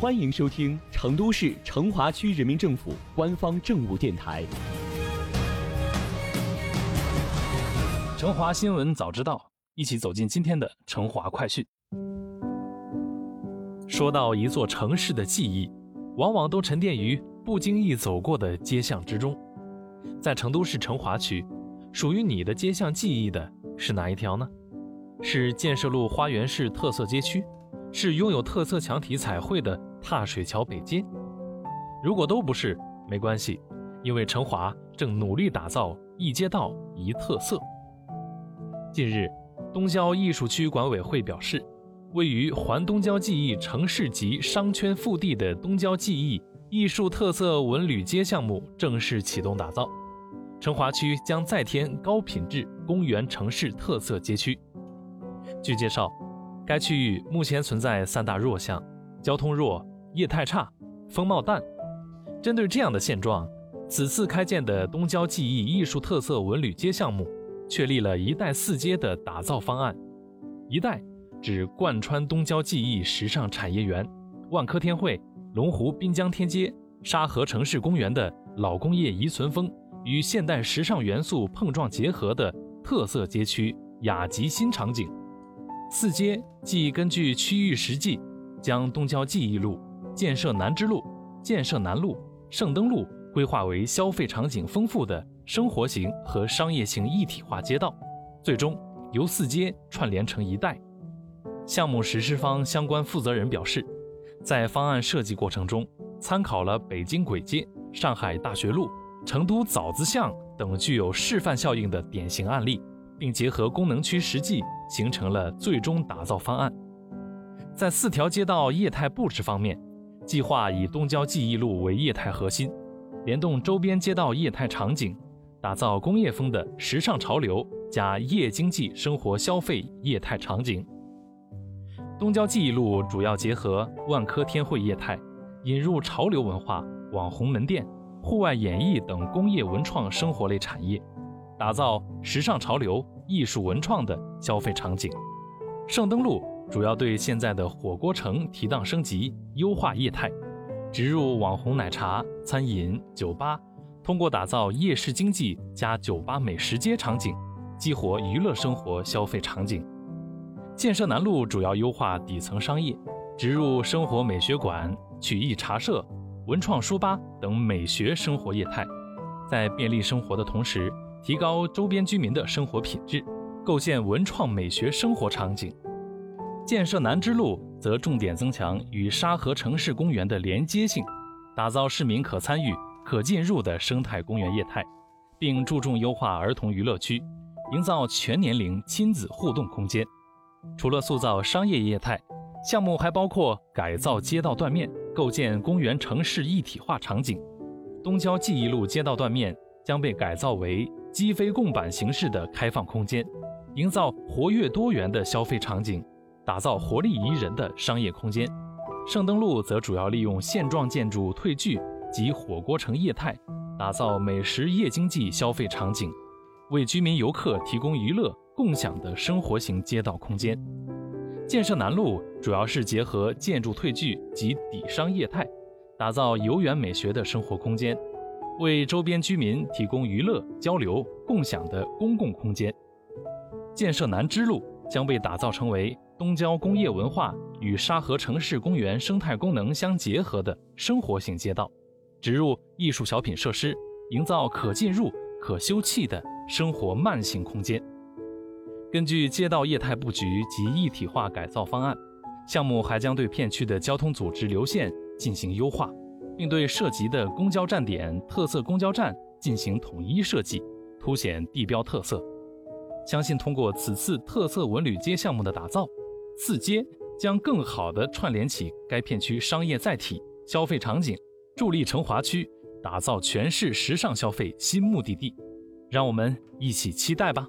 欢迎收听成都市成华区人民政府官方政务电台《成华新闻早知道》，一起走进今天的成华快讯。说到一座城市的记忆，往往都沉淀于不经意走过的街巷之中。在成都市成华区，属于你的街巷记忆的是哪一条呢？是建设路花园市特色街区，是拥有特色墙体彩绘的踏水桥北街。如果都不是，没关系，因为成华正努力打造一街道一特色。近日，东郊艺术区管委会表示，位于环东郊记忆城市级商圈腹地的东郊记忆艺术特色文旅街项目正式启动打造，成华区将再添高品质公园城市特色街区。据介绍，该区域目前存在三大弱项：交通弱、业态差、风貌淡。针对这样的现状，此次开建的东郊记忆艺术特色文旅街项目，确立了一带四街的打造方案。一带指贯穿东郊记忆时尚产业园、万科天汇、龙湖滨江天街、沙河城市公园的老工业遗存风与现代时尚元素碰撞结合的特色街区雅集新场景。四街即根据区域实际，将东郊记忆路、建设南支路、建设南路、圣灯路规划为消费场景丰富的生活型和商业型一体化街道，最终由四街串联成一带。项目实施方相关负责人表示，在方案设计过程中，参考了北京簋街、上海大学路、成都枣子巷等具有示范效应的典型案例。并结合功能区实际，形成了最终打造方案。在四条街道业态布置方面，计划以东郊记忆路为业态核心，联动周边街道业态场景，打造工业风的时尚潮流加夜经济生活消费业态场景。东郊记忆路主要结合万科天汇业态，引入潮流文化、网红门店、户外演艺等工业文创生活类产业。打造时尚潮流、艺术文创的消费场景。圣灯路主要对现在的火锅城提档升级，优化业态，植入网红奶茶、餐饮、酒吧，通过打造夜市经济加酒吧美食街场景，激活娱乐生活消费场景。建设南路主要优化底层商业，植入生活美学馆、曲艺茶社、文创书吧等美学生活业态，在便利生活的同时。提高周边居民的生活品质，构建文创美学生活场景。建设南支路则重点增强与沙河城市公园的连接性，打造市民可参与、可进入的生态公园业态，并注重优化儿童娱乐区，营造全年龄亲子互动空间。除了塑造商业业态，项目还包括改造街道断面，构建公园城市一体化场景。东郊记忆路街道断面将被改造为。机飞共板形式的开放空间，营造活跃多元的消费场景，打造活力宜人的商业空间。圣灯路则主要利用现状建筑退聚及火锅城业态，打造美食夜经济消费场景，为居民游客提供娱乐共享的生活型街道空间。建设南路主要是结合建筑退聚及底商业态，打造游园美学的生活空间。为周边居民提供娱乐、交流、共享的公共空间。建设南支路将被打造成为东郊工业文化与沙河城市公园生态功能相结合的生活型街道，植入艺术小品设施，营造可进入、可休憩的生活慢行空间。根据街道业态布局及一体化改造方案，项目还将对片区的交通组织流线进行优化。并对涉及的公交站点、特色公交站进行统一设计，凸显地标特色。相信通过此次特色文旅街项目的打造，四街将更好地串联起该片区商业载体、消费场景，助力成华区打造全市时尚消费新目的地。让我们一起期待吧。